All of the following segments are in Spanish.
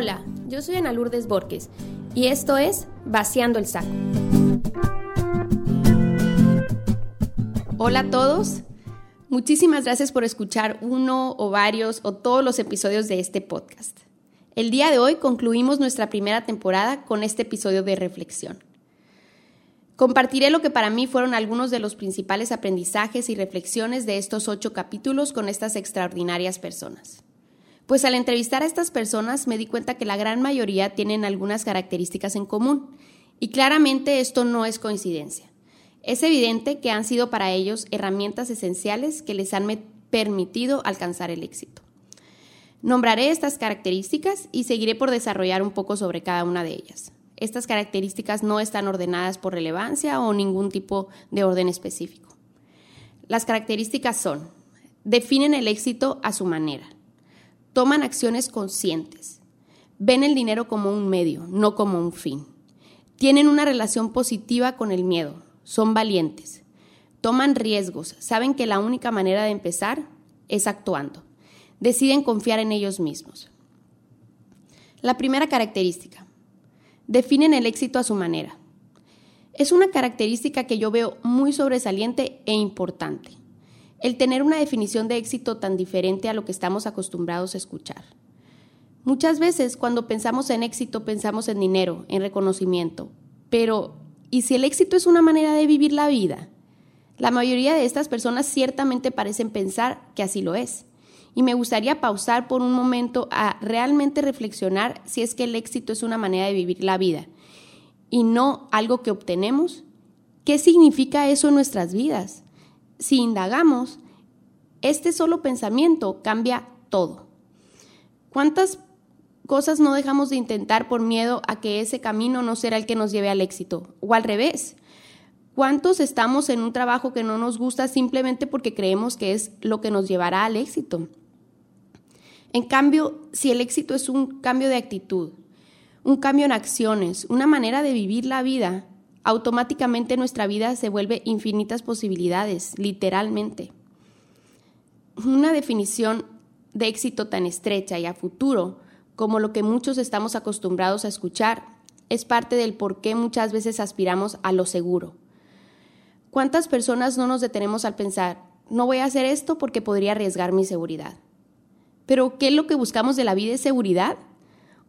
Hola, yo soy Ana Lourdes Borges y esto es Vaciando el Saco. Hola a todos, muchísimas gracias por escuchar uno o varios o todos los episodios de este podcast. El día de hoy concluimos nuestra primera temporada con este episodio de reflexión. Compartiré lo que para mí fueron algunos de los principales aprendizajes y reflexiones de estos ocho capítulos con estas extraordinarias personas. Pues al entrevistar a estas personas me di cuenta que la gran mayoría tienen algunas características en común, y claramente esto no es coincidencia. Es evidente que han sido para ellos herramientas esenciales que les han permitido alcanzar el éxito. Nombraré estas características y seguiré por desarrollar un poco sobre cada una de ellas. Estas características no están ordenadas por relevancia o ningún tipo de orden específico. Las características son, definen el éxito a su manera, toman acciones conscientes, ven el dinero como un medio, no como un fin, tienen una relación positiva con el miedo, son valientes, toman riesgos, saben que la única manera de empezar es actuando, deciden confiar en ellos mismos. La primera característica, definen el éxito a su manera. Es una característica que yo veo muy sobresaliente e importante, el tener una definición de éxito tan diferente a lo que estamos acostumbrados a escuchar. Muchas veces cuando pensamos en éxito pensamos en dinero, en reconocimiento, pero ¿y si el éxito es una manera de vivir la vida? La mayoría de estas personas ciertamente parecen pensar que así lo es. Y me gustaría pausar por un momento a realmente reflexionar si es que el éxito es una manera de vivir la vida y no algo que obtenemos. ¿Qué significa eso en nuestras vidas? Si indagamos, este solo pensamiento cambia todo. ¿Cuántas cosas no dejamos de intentar por miedo a que ese camino no será el que nos lleve al éxito? O al revés, ¿cuántos estamos en un trabajo que no nos gusta simplemente porque creemos que es lo que nos llevará al éxito? En cambio, si el éxito es un cambio de actitud, un cambio en acciones, una manera de vivir la vida, automáticamente nuestra vida se vuelve infinitas posibilidades, literalmente. Una definición de éxito tan estrecha y a futuro como lo que muchos estamos acostumbrados a escuchar es parte del por qué muchas veces aspiramos a lo seguro. ¿Cuántas personas no nos detenemos al pensar, no voy a hacer esto porque podría arriesgar mi seguridad? Pero ¿qué es lo que buscamos de la vida? ¿Es seguridad?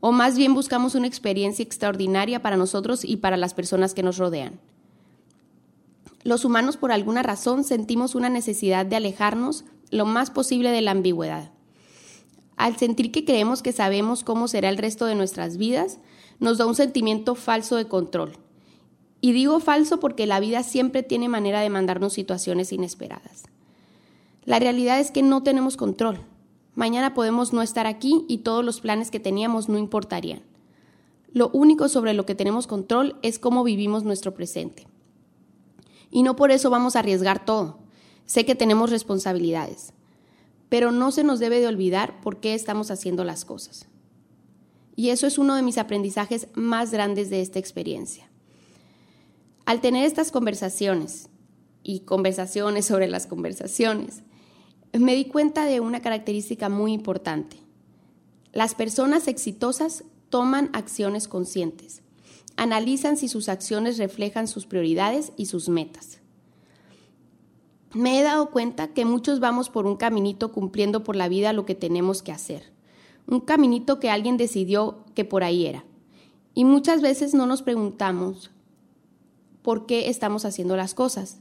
¿O más bien buscamos una experiencia extraordinaria para nosotros y para las personas que nos rodean? Los humanos por alguna razón sentimos una necesidad de alejarnos lo más posible de la ambigüedad. Al sentir que creemos que sabemos cómo será el resto de nuestras vidas, nos da un sentimiento falso de control. Y digo falso porque la vida siempre tiene manera de mandarnos situaciones inesperadas. La realidad es que no tenemos control. Mañana podemos no estar aquí y todos los planes que teníamos no importarían. Lo único sobre lo que tenemos control es cómo vivimos nuestro presente. Y no por eso vamos a arriesgar todo. Sé que tenemos responsabilidades, pero no se nos debe de olvidar por qué estamos haciendo las cosas. Y eso es uno de mis aprendizajes más grandes de esta experiencia. Al tener estas conversaciones y conversaciones sobre las conversaciones, me di cuenta de una característica muy importante. Las personas exitosas toman acciones conscientes, analizan si sus acciones reflejan sus prioridades y sus metas. Me he dado cuenta que muchos vamos por un caminito cumpliendo por la vida lo que tenemos que hacer, un caminito que alguien decidió que por ahí era. Y muchas veces no nos preguntamos por qué estamos haciendo las cosas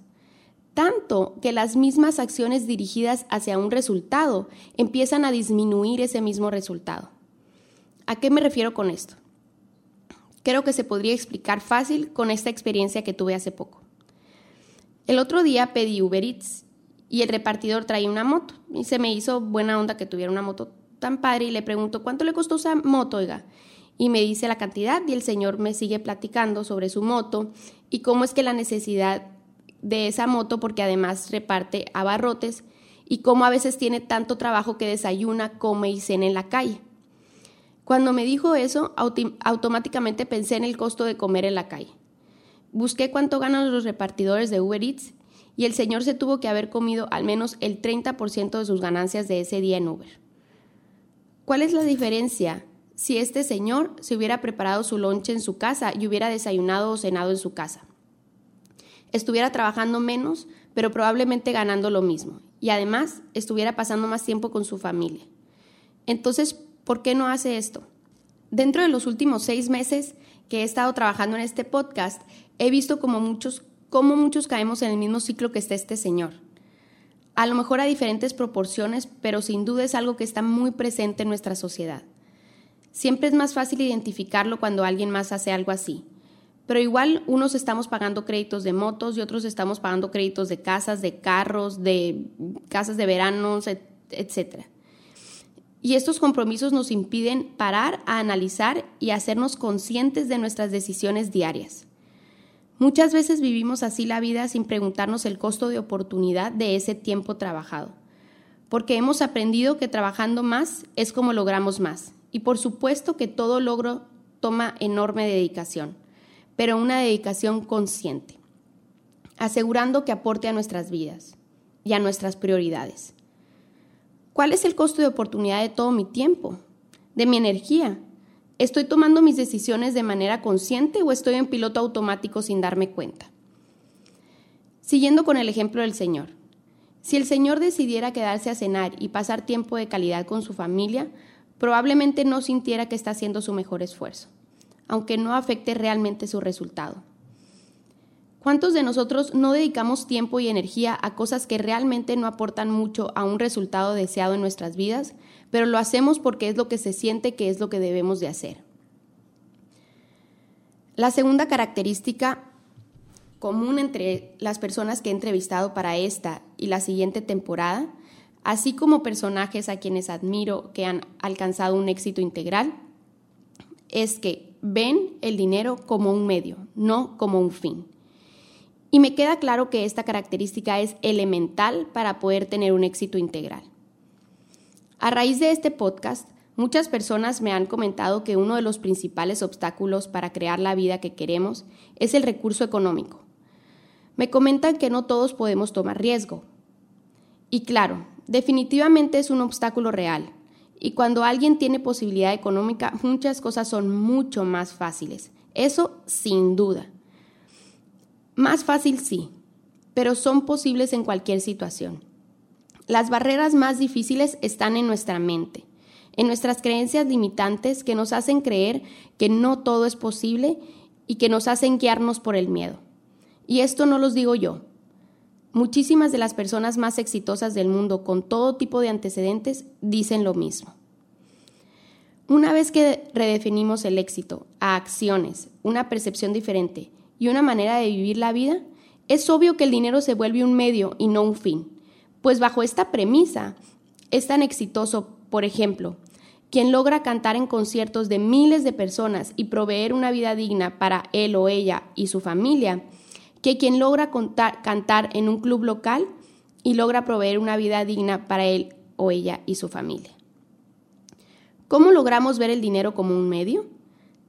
tanto que las mismas acciones dirigidas hacia un resultado empiezan a disminuir ese mismo resultado. ¿A qué me refiero con esto? Creo que se podría explicar fácil con esta experiencia que tuve hace poco. El otro día pedí Uber Eats y el repartidor traía una moto y se me hizo buena onda que tuviera una moto tan padre y le pregunto, ¿cuánto le costó esa moto, oiga? Y me dice la cantidad y el señor me sigue platicando sobre su moto y cómo es que la necesidad de esa moto porque además reparte abarrotes y cómo a veces tiene tanto trabajo que desayuna, come y cena en la calle. Cuando me dijo eso, automáticamente pensé en el costo de comer en la calle. Busqué cuánto ganan los repartidores de Uber Eats y el señor se tuvo que haber comido al menos el 30% de sus ganancias de ese día en Uber. ¿Cuál es la diferencia si este señor se hubiera preparado su lonche en su casa y hubiera desayunado o cenado en su casa. Estuviera trabajando menos, pero probablemente ganando lo mismo. Y además estuviera pasando más tiempo con su familia. Entonces, ¿por qué no hace esto? Dentro de los últimos seis meses que he estado trabajando en este podcast, he visto como muchos, cómo muchos caemos en el mismo ciclo que está este señor. A lo mejor a diferentes proporciones, pero sin duda es algo que está muy presente en nuestra sociedad. Siempre es más fácil identificarlo cuando alguien más hace algo así. Pero igual unos estamos pagando créditos de motos y otros estamos pagando créditos de casas, de carros, de casas de veranos, etc. Y estos compromisos nos impiden parar a analizar y hacernos conscientes de nuestras decisiones diarias. Muchas veces vivimos así la vida sin preguntarnos el costo de oportunidad de ese tiempo trabajado, porque hemos aprendido que trabajando más es como logramos más y por supuesto que todo logro toma enorme dedicación, pero una dedicación consciente, asegurando que aporte a nuestras vidas y a nuestras prioridades. ¿Cuál es el costo de oportunidad de todo mi tiempo? ¿De mi energía? ¿Estoy tomando mis decisiones de manera consciente o estoy en piloto automático sin darme cuenta? Siguiendo con el ejemplo del Señor. Si el Señor decidiera quedarse a cenar y pasar tiempo de calidad con su familia, probablemente no sintiera que está haciendo su mejor esfuerzo, aunque no afecte realmente su resultado. ¿Cuántos de nosotros no dedicamos tiempo y energía a cosas que realmente no aportan mucho a un resultado deseado en nuestras vidas, pero lo hacemos porque es lo que se siente que es lo que debemos de hacer? La segunda característica común entre las personas que he entrevistado para esta y la siguiente temporada así como personajes a quienes admiro que han alcanzado un éxito integral, es que ven el dinero como un medio, no como un fin. Y me queda claro que esta característica es elemental para poder tener un éxito integral. A raíz de este podcast, muchas personas me han comentado que uno de los principales obstáculos para crear la vida que queremos es el recurso económico. Me comentan que no todos podemos tomar riesgo. Y claro, Definitivamente es un obstáculo real. Y cuando alguien tiene posibilidad económica, muchas cosas son mucho más fáciles. Eso sin duda. Más fácil sí, pero son posibles en cualquier situación. Las barreras más difíciles están en nuestra mente, en nuestras creencias limitantes que nos hacen creer que no todo es posible y que nos hacen guiarnos por el miedo. Y esto no los digo yo, Muchísimas de las personas más exitosas del mundo con todo tipo de antecedentes dicen lo mismo. Una vez que redefinimos el éxito a acciones, una percepción diferente y una manera de vivir la vida, es obvio que el dinero se vuelve un medio y no un fin. Pues bajo esta premisa es tan exitoso, por ejemplo, quien logra cantar en conciertos de miles de personas y proveer una vida digna para él o ella y su familia, que quien logra cantar en un club local y logra proveer una vida digna para él o ella y su familia. ¿Cómo logramos ver el dinero como un medio?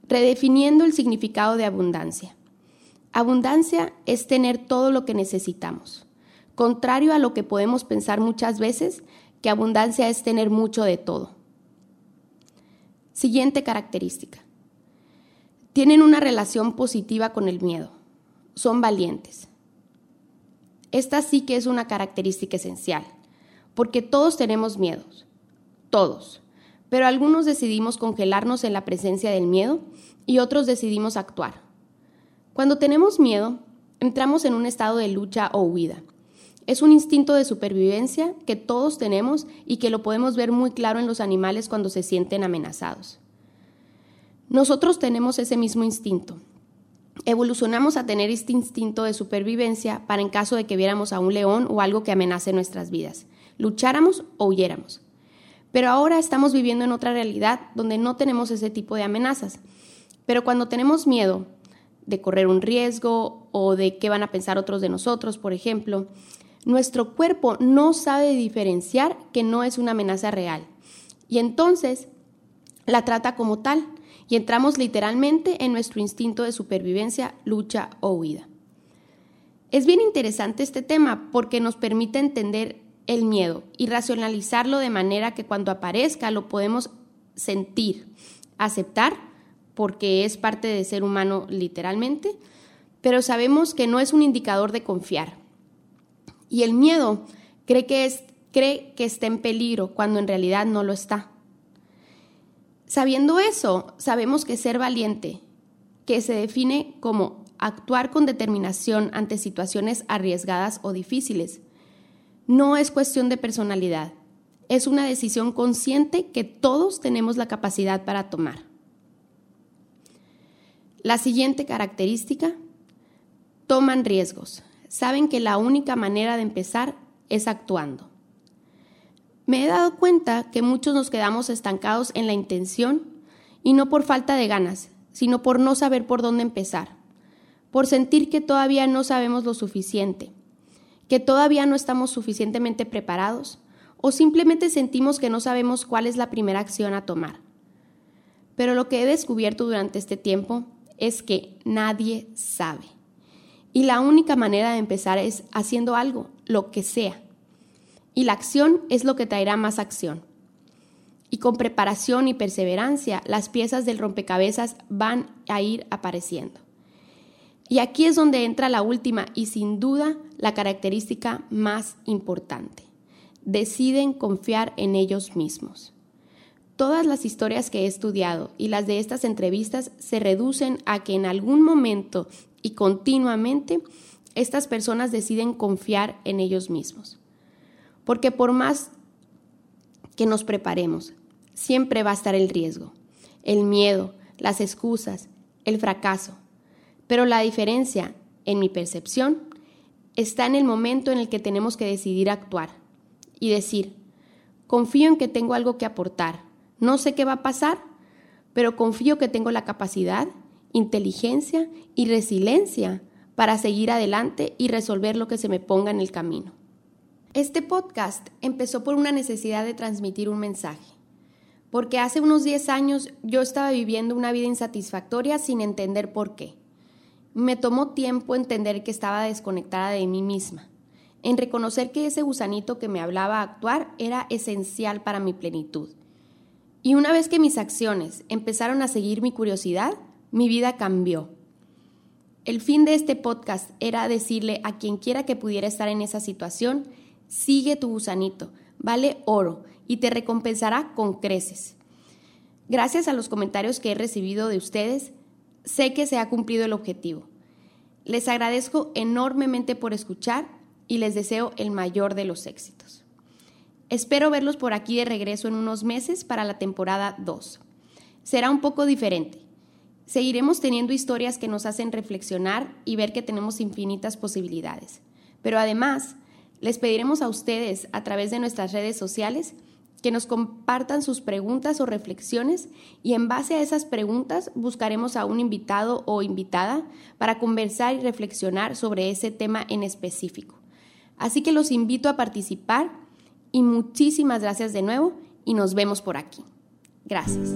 Redefiniendo el significado de abundancia. Abundancia es tener todo lo que necesitamos. Contrario a lo que podemos pensar muchas veces, que abundancia es tener mucho de todo. Siguiente característica. Tienen una relación positiva con el miedo son valientes. Esta sí que es una característica esencial, porque todos tenemos miedos, todos, pero algunos decidimos congelarnos en la presencia del miedo y otros decidimos actuar. Cuando tenemos miedo, entramos en un estado de lucha o huida. Es un instinto de supervivencia que todos tenemos y que lo podemos ver muy claro en los animales cuando se sienten amenazados. Nosotros tenemos ese mismo instinto, evolucionamos a tener este instinto de supervivencia para en caso de que viéramos a un león o algo que amenace nuestras vidas, lucháramos o huyéramos. Pero ahora estamos viviendo en otra realidad donde no tenemos ese tipo de amenazas. Pero cuando tenemos miedo de correr un riesgo o de qué van a pensar otros de nosotros, por ejemplo, nuestro cuerpo no sabe diferenciar que no es una amenaza real. Y entonces la trata como tal y entramos literalmente en nuestro instinto de supervivencia, lucha o huida. Es bien interesante este tema porque nos permite entender el miedo y racionalizarlo de manera que cuando aparezca lo podemos sentir, aceptar, porque es parte de ser humano literalmente, pero sabemos que no es un indicador de confiar. Y el miedo cree que, cree que está en peligro cuando en realidad no lo está. Sabiendo eso, sabemos que ser valiente, que se define como actuar con determinación ante situaciones arriesgadas o difíciles, no es cuestión de personalidad, es una decisión consciente que todos tenemos la capacidad para tomar. La siguiente característica, toman riesgos. Saben que la única manera de empezar es actuando. Me he dado cuenta que muchos nos quedamos estancados en la intención y no por falta de ganas, sino por no saber por dónde empezar, por sentir que todavía no sabemos lo suficiente, que todavía no estamos suficientemente preparados o simplemente sentimos que no sabemos cuál es la primera acción a tomar. Pero lo que he descubierto durante este tiempo es que nadie sabe. Y la única manera de empezar es haciendo algo, lo que sea. Y la acción es lo que traerá más acción. Y con preparación y perseverancia, las piezas del rompecabezas van a ir apareciendo. Y aquí es donde entra la última y sin duda la característica más importante deciden confiar en ellos mismos. Todas las historias que he estudiado y las de estas entrevistas se reducen a que en algún momento y continuamente estas personas deciden confiar en ellos mismos. Porque por más que nos preparemos, siempre va a estar el riesgo, el miedo, las excusas, el fracaso. Pero la diferencia, en mi percepción, está en el momento en el que tenemos que decidir actuar y decir, confío en que tengo algo que aportar, no sé qué va a pasar, pero confío que tengo la capacidad, inteligencia y resiliencia para seguir adelante y resolver lo que se me ponga en el camino. Este podcast empezó por una necesidad de transmitir un mensaje, porque hace unos 10 años yo estaba viviendo una vida insatisfactoria sin entender por qué. Me tomó tiempo entender que estaba desconectada de mí misma en reconocer que ese gusanito que me hablaba a actuar era esencial para mi plenitud. Y una vez que mis acciones empezaron a seguir mi curiosidad, mi vida cambió. El fin de este podcast era decirle a quien quiera que pudiera estar en esa situación, sigue tu gusanito, vale oro y te recompensará con creces. Gracias a los comentarios que he recibido de ustedes, sé que se ha cumplido el objetivo. Les agradezco enormemente por escuchar y les deseo el mayor de los éxitos. Espero verlos por aquí de regreso en unos meses para la temporada 2. Será un poco diferente. Seguiremos teniendo historias que nos hacen reflexionar y ver que tenemos infinitas posibilidades. Pero además, les pediremos a ustedes a través de nuestras redes sociales que nos compartan sus preguntas o reflexiones y en base a esas preguntas buscaremos a un invitado o invitada para conversar y reflexionar sobre ese tema en específico. Así que los invito a participar y muchísimas gracias de nuevo y nos vemos por aquí. Gracias.